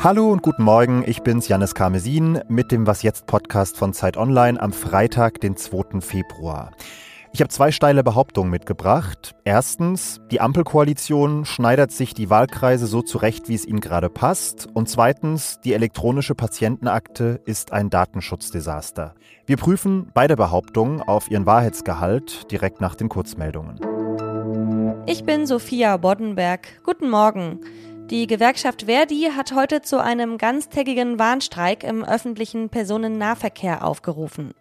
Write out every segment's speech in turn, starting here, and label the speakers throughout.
Speaker 1: Hallo und guten Morgen, ich bin's Janis Karmesin mit dem Was jetzt Podcast von Zeit Online am Freitag, den 2. Februar. Ich habe zwei steile Behauptungen mitgebracht. Erstens, die Ampelkoalition schneidert sich die Wahlkreise so zurecht, wie es ihnen gerade passt. Und zweitens, die elektronische Patientenakte ist ein Datenschutzdesaster. Wir prüfen beide Behauptungen auf ihren Wahrheitsgehalt direkt nach den Kurzmeldungen.
Speaker 2: Ich bin Sophia Boddenberg. Guten Morgen. Die Gewerkschaft Verdi hat heute zu einem ganztägigen Warnstreik im öffentlichen Personennahverkehr aufgerufen.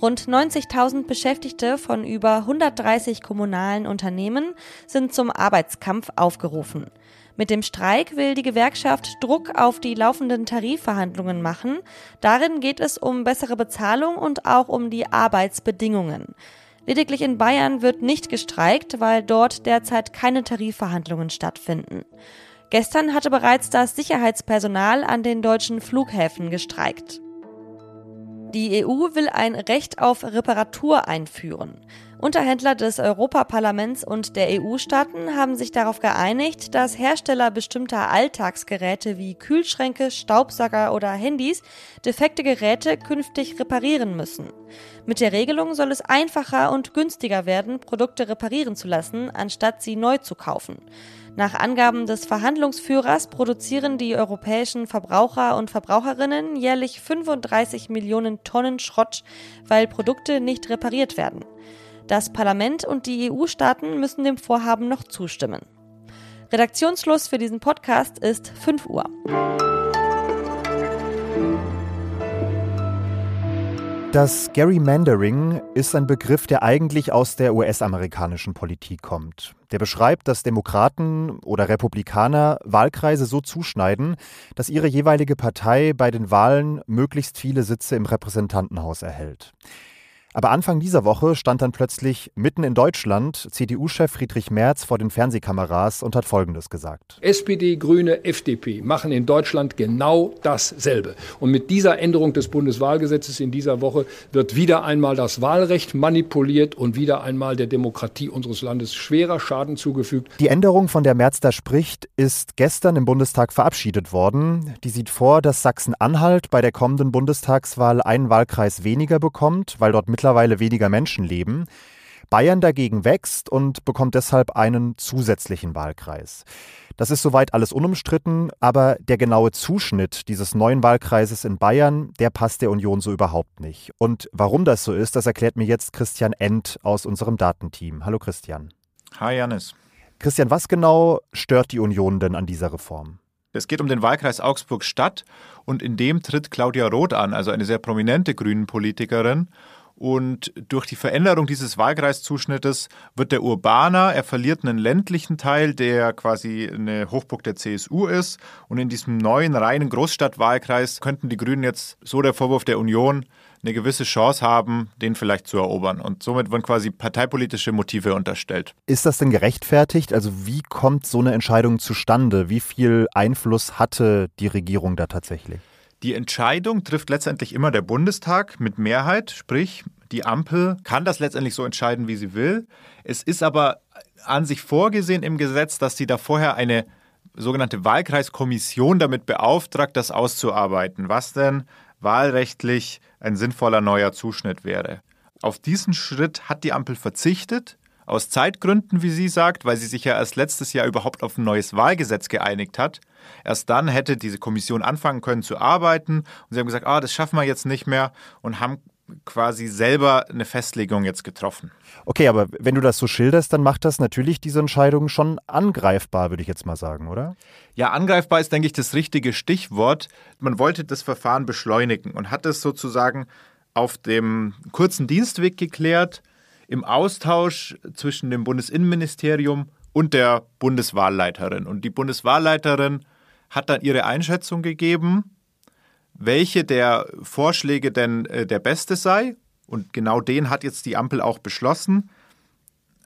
Speaker 2: Rund 90.000 Beschäftigte von über 130 kommunalen Unternehmen sind zum Arbeitskampf aufgerufen. Mit dem Streik will die Gewerkschaft Druck auf die laufenden Tarifverhandlungen machen. Darin geht es um bessere Bezahlung und auch um die Arbeitsbedingungen. Lediglich in Bayern wird nicht gestreikt, weil dort derzeit keine Tarifverhandlungen stattfinden. Gestern hatte bereits das Sicherheitspersonal an den deutschen Flughäfen gestreikt. Die EU will ein Recht auf Reparatur einführen. Unterhändler des Europaparlaments und der EU-Staaten haben sich darauf geeinigt, dass Hersteller bestimmter Alltagsgeräte wie Kühlschränke, Staubsauger oder Handys defekte Geräte künftig reparieren müssen. Mit der Regelung soll es einfacher und günstiger werden, Produkte reparieren zu lassen, anstatt sie neu zu kaufen. Nach Angaben des Verhandlungsführers produzieren die europäischen Verbraucher und Verbraucherinnen jährlich 35 Millionen Tonnen Schrott, weil Produkte nicht repariert werden. Das Parlament und die EU-Staaten müssen dem Vorhaben noch zustimmen. Redaktionsschluss für diesen Podcast ist 5 Uhr.
Speaker 1: Das Gerrymandering ist ein Begriff, der eigentlich aus der US-amerikanischen Politik kommt. Der beschreibt, dass Demokraten oder Republikaner Wahlkreise so zuschneiden, dass ihre jeweilige Partei bei den Wahlen möglichst viele Sitze im Repräsentantenhaus erhält. Aber Anfang dieser Woche stand dann plötzlich mitten in Deutschland CDU-Chef Friedrich Merz vor den Fernsehkameras und hat Folgendes gesagt.
Speaker 3: SPD, Grüne, FDP machen in Deutschland genau dasselbe. Und mit dieser Änderung des Bundeswahlgesetzes in dieser Woche wird wieder einmal das Wahlrecht manipuliert und wieder einmal der Demokratie unseres Landes schwerer Schaden zugefügt.
Speaker 1: Die Änderung, von der Merz da spricht, ist gestern im Bundestag verabschiedet worden. Die sieht vor, dass Sachsen-Anhalt bei der kommenden Bundestagswahl einen Wahlkreis weniger bekommt, weil dort mit mittlerweile weniger Menschen leben. Bayern dagegen wächst und bekommt deshalb einen zusätzlichen Wahlkreis. Das ist soweit alles unumstritten, aber der genaue Zuschnitt dieses neuen Wahlkreises in Bayern, der passt der Union so überhaupt nicht. Und warum das so ist, das erklärt mir jetzt Christian End aus unserem Datenteam. Hallo Christian.
Speaker 4: Hi Janis.
Speaker 1: Christian, was genau stört die Union denn an dieser Reform?
Speaker 4: Es geht um den Wahlkreis Augsburg-Stadt und in dem tritt Claudia Roth an, also eine sehr prominente Grünen-Politikerin. Und durch die Veränderung dieses Wahlkreiszuschnittes wird der urbaner, er verliert einen ländlichen Teil, der quasi eine Hochburg der CSU ist. Und in diesem neuen reinen Großstadtwahlkreis könnten die Grünen jetzt, so der Vorwurf der Union, eine gewisse Chance haben, den vielleicht zu erobern. Und somit werden quasi parteipolitische Motive unterstellt.
Speaker 1: Ist das denn gerechtfertigt? Also wie kommt so eine Entscheidung zustande? Wie viel Einfluss hatte die Regierung da tatsächlich?
Speaker 4: Die Entscheidung trifft letztendlich immer der Bundestag mit Mehrheit, sprich die Ampel kann das letztendlich so entscheiden, wie sie will. Es ist aber an sich vorgesehen im Gesetz, dass sie da vorher eine sogenannte Wahlkreiskommission damit beauftragt, das auszuarbeiten, was denn wahlrechtlich ein sinnvoller neuer Zuschnitt wäre. Auf diesen Schritt hat die Ampel verzichtet aus Zeitgründen, wie sie sagt, weil sie sich ja erst letztes Jahr überhaupt auf ein neues Wahlgesetz geeinigt hat. Erst dann hätte diese Kommission anfangen können zu arbeiten. Und sie haben gesagt, ah, das schaffen wir jetzt nicht mehr und haben quasi selber eine Festlegung jetzt getroffen.
Speaker 1: Okay, aber wenn du das so schilderst, dann macht das natürlich diese Entscheidung schon angreifbar, würde ich jetzt mal sagen, oder?
Speaker 4: Ja, angreifbar ist, denke ich, das richtige Stichwort. Man wollte das Verfahren beschleunigen und hat es sozusagen auf dem kurzen Dienstweg geklärt im Austausch zwischen dem Bundesinnenministerium und der Bundeswahlleiterin. Und die Bundeswahlleiterin hat dann ihre Einschätzung gegeben, welche der Vorschläge denn äh, der beste sei. Und genau den hat jetzt die Ampel auch beschlossen.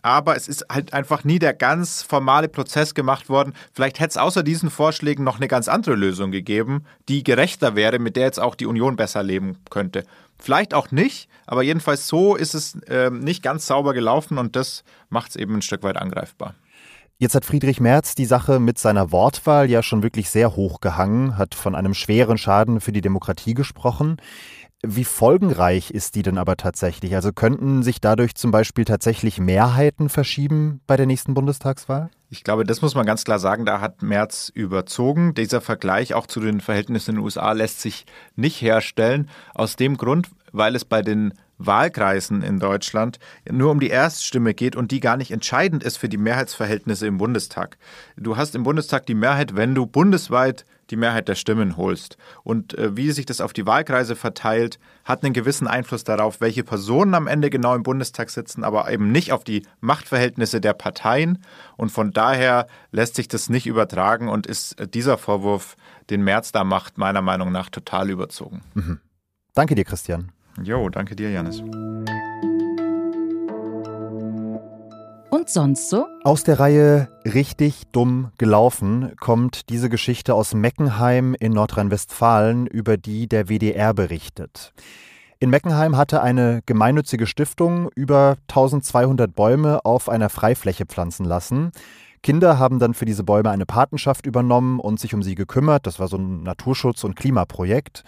Speaker 4: Aber es ist halt einfach nie der ganz formale Prozess gemacht worden. Vielleicht hätte es außer diesen Vorschlägen noch eine ganz andere Lösung gegeben, die gerechter wäre, mit der jetzt auch die Union besser leben könnte. Vielleicht auch nicht, aber jedenfalls so ist es äh, nicht ganz sauber gelaufen und das macht es eben ein Stück weit angreifbar.
Speaker 1: Jetzt hat Friedrich Merz die Sache mit seiner Wortwahl ja schon wirklich sehr hoch gehangen, hat von einem schweren Schaden für die Demokratie gesprochen. Wie folgenreich ist die denn aber tatsächlich? Also könnten sich dadurch zum Beispiel tatsächlich Mehrheiten verschieben bei der nächsten Bundestagswahl?
Speaker 4: Ich glaube, das muss man ganz klar sagen, da hat Merz überzogen. Dieser Vergleich auch zu den Verhältnissen in den USA lässt sich nicht herstellen. Aus dem Grund, weil es bei den Wahlkreisen in Deutschland nur um die Erststimme geht und die gar nicht entscheidend ist für die Mehrheitsverhältnisse im Bundestag. Du hast im Bundestag die Mehrheit, wenn du bundesweit die Mehrheit der Stimmen holst. Und äh, wie sich das auf die Wahlkreise verteilt, hat einen gewissen Einfluss darauf, welche Personen am Ende genau im Bundestag sitzen, aber eben nicht auf die Machtverhältnisse der Parteien. Und von daher lässt sich das nicht übertragen und ist äh, dieser Vorwurf, den Merz da macht, meiner Meinung nach total überzogen.
Speaker 1: Mhm. Danke dir, Christian.
Speaker 4: Jo, danke dir, Janis.
Speaker 5: Und sonst so?
Speaker 1: Aus der Reihe Richtig dumm gelaufen kommt diese Geschichte aus Meckenheim in Nordrhein-Westfalen, über die der WDR berichtet. In Meckenheim hatte eine gemeinnützige Stiftung über 1200 Bäume auf einer Freifläche pflanzen lassen. Kinder haben dann für diese Bäume eine Patenschaft übernommen und sich um sie gekümmert. Das war so ein Naturschutz- und Klimaprojekt.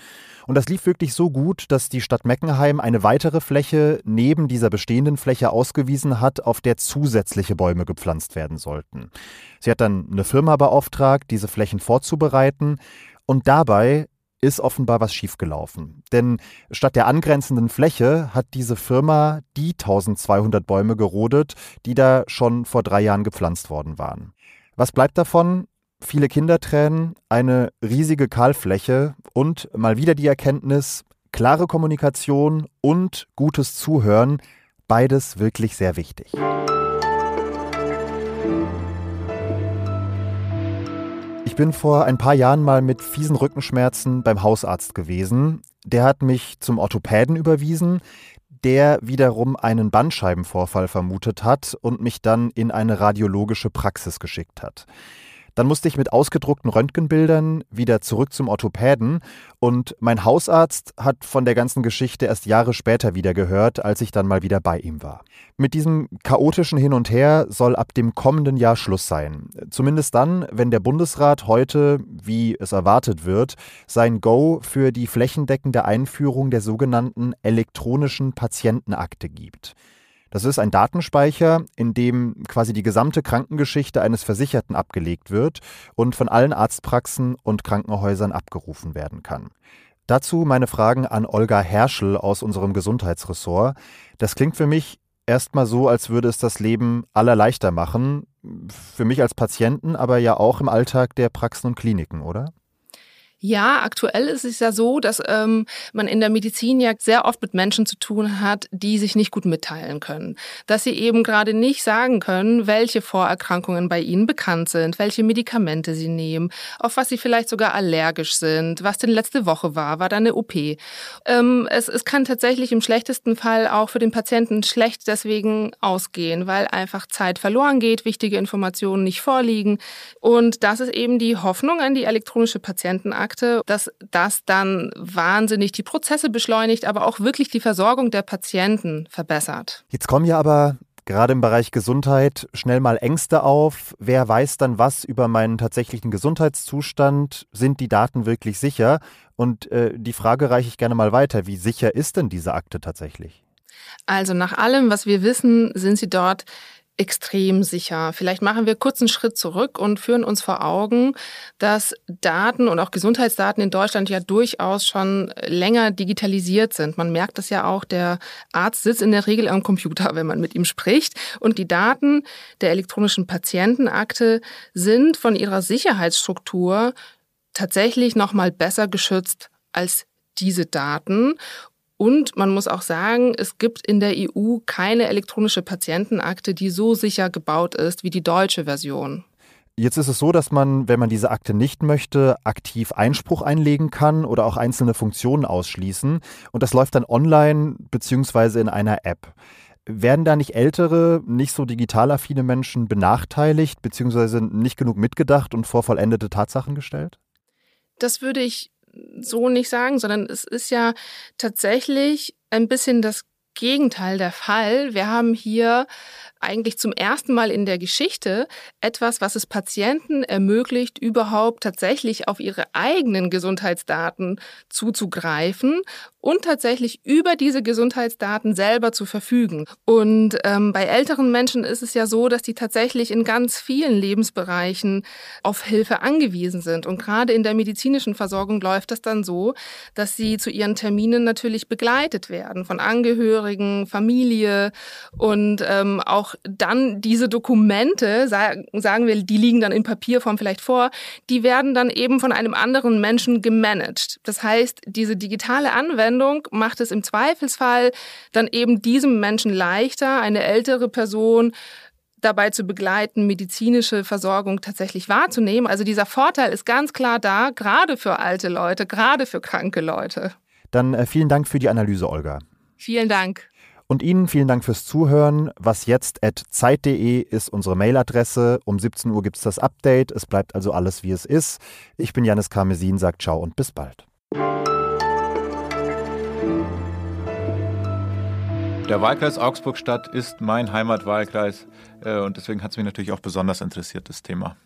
Speaker 1: Und das lief wirklich so gut, dass die Stadt Meckenheim eine weitere Fläche neben dieser bestehenden Fläche ausgewiesen hat, auf der zusätzliche Bäume gepflanzt werden sollten. Sie hat dann eine Firma beauftragt, diese Flächen vorzubereiten. Und dabei ist offenbar was schiefgelaufen. Denn statt der angrenzenden Fläche hat diese Firma die 1200 Bäume gerodet, die da schon vor drei Jahren gepflanzt worden waren. Was bleibt davon? Viele Kindertränen, eine riesige Kahlfläche und mal wieder die Erkenntnis, klare Kommunikation und gutes Zuhören, beides wirklich sehr wichtig. Bin vor ein paar Jahren mal mit fiesen Rückenschmerzen beim Hausarzt gewesen. Der hat mich zum Orthopäden überwiesen, der wiederum einen Bandscheibenvorfall vermutet hat und mich dann in eine radiologische Praxis geschickt hat. Dann musste ich mit ausgedruckten Röntgenbildern wieder zurück zum Orthopäden und mein Hausarzt hat von der ganzen Geschichte erst Jahre später wieder gehört, als ich dann mal wieder bei ihm war. Mit diesem chaotischen Hin und Her soll ab dem kommenden Jahr Schluss sein. Zumindest dann, wenn der Bundesrat heute, wie es erwartet wird, sein Go für die flächendeckende Einführung der sogenannten elektronischen Patientenakte gibt. Das ist ein Datenspeicher, in dem quasi die gesamte Krankengeschichte eines Versicherten abgelegt wird und von allen Arztpraxen und Krankenhäusern abgerufen werden kann. Dazu meine Fragen an Olga Herschel aus unserem Gesundheitsressort. Das klingt für mich erstmal so, als würde es das Leben aller leichter machen. Für mich als Patienten, aber ja auch im Alltag der Praxen und Kliniken, oder?
Speaker 6: Ja, aktuell ist es ja so, dass ähm, man in der Medizin ja sehr oft mit Menschen zu tun hat, die sich nicht gut mitteilen können. Dass sie eben gerade nicht sagen können, welche Vorerkrankungen bei ihnen bekannt sind, welche Medikamente sie nehmen, auf was sie vielleicht sogar allergisch sind, was denn letzte Woche war, war da eine OP. Ähm, es, es kann tatsächlich im schlechtesten Fall auch für den Patienten schlecht deswegen ausgehen, weil einfach Zeit verloren geht, wichtige Informationen nicht vorliegen. Und das ist eben die Hoffnung an die elektronische Patientenakte Akte, dass das dann wahnsinnig die Prozesse beschleunigt, aber auch wirklich die Versorgung der Patienten verbessert.
Speaker 1: Jetzt kommen ja aber gerade im Bereich Gesundheit schnell mal Ängste auf. Wer weiß dann was über meinen tatsächlichen Gesundheitszustand? Sind die Daten wirklich sicher? Und äh, die Frage reiche ich gerne mal weiter. Wie sicher ist denn diese Akte tatsächlich?
Speaker 6: Also nach allem, was wir wissen, sind sie dort extrem sicher. Vielleicht machen wir kurz einen Schritt zurück und führen uns vor Augen, dass Daten und auch Gesundheitsdaten in Deutschland ja durchaus schon länger digitalisiert sind. Man merkt das ja auch, der Arzt sitzt in der Regel am Computer, wenn man mit ihm spricht. Und die Daten der elektronischen Patientenakte sind von ihrer Sicherheitsstruktur tatsächlich noch mal besser geschützt als diese Daten. Und man muss auch sagen, es gibt in der EU keine elektronische Patientenakte, die so sicher gebaut ist wie die deutsche Version.
Speaker 1: Jetzt ist es so, dass man, wenn man diese Akte nicht möchte, aktiv Einspruch einlegen kann oder auch einzelne Funktionen ausschließen. Und das läuft dann online beziehungsweise in einer App. Werden da nicht ältere, nicht so digital affine Menschen benachteiligt, beziehungsweise nicht genug mitgedacht und vor vollendete Tatsachen gestellt?
Speaker 6: Das würde ich so nicht sagen, sondern es ist ja tatsächlich ein bisschen das Gegenteil der Fall. Wir haben hier eigentlich zum ersten Mal in der Geschichte etwas, was es Patienten ermöglicht, überhaupt tatsächlich auf ihre eigenen Gesundheitsdaten zuzugreifen und tatsächlich über diese Gesundheitsdaten selber zu verfügen. Und ähm, bei älteren Menschen ist es ja so, dass die tatsächlich in ganz vielen Lebensbereichen auf Hilfe angewiesen sind. Und gerade in der medizinischen Versorgung läuft das dann so, dass sie zu ihren Terminen natürlich begleitet werden von Angehörigen, Familie und ähm, auch dann diese Dokumente, sagen wir, die liegen dann in Papierform vielleicht vor, die werden dann eben von einem anderen Menschen gemanagt. Das heißt, diese digitale Anwendung Anwendung macht es im Zweifelsfall dann eben diesem Menschen leichter, eine ältere Person dabei zu begleiten, medizinische Versorgung tatsächlich wahrzunehmen. Also dieser Vorteil ist ganz klar da, gerade für alte Leute, gerade für kranke Leute.
Speaker 1: Dann äh, vielen Dank für die Analyse, Olga.
Speaker 6: Vielen Dank.
Speaker 1: Und Ihnen vielen Dank fürs Zuhören. Was jetzt at zeit.de ist unsere Mailadresse. Um 17 Uhr gibt es das Update. Es bleibt also alles, wie es ist. Ich bin Janis Karmesin, sagt ciao und bis bald.
Speaker 4: Der Wahlkreis Augsburg-Stadt ist mein Heimatwahlkreis äh, und deswegen hat es mich natürlich auch besonders interessiert, das Thema.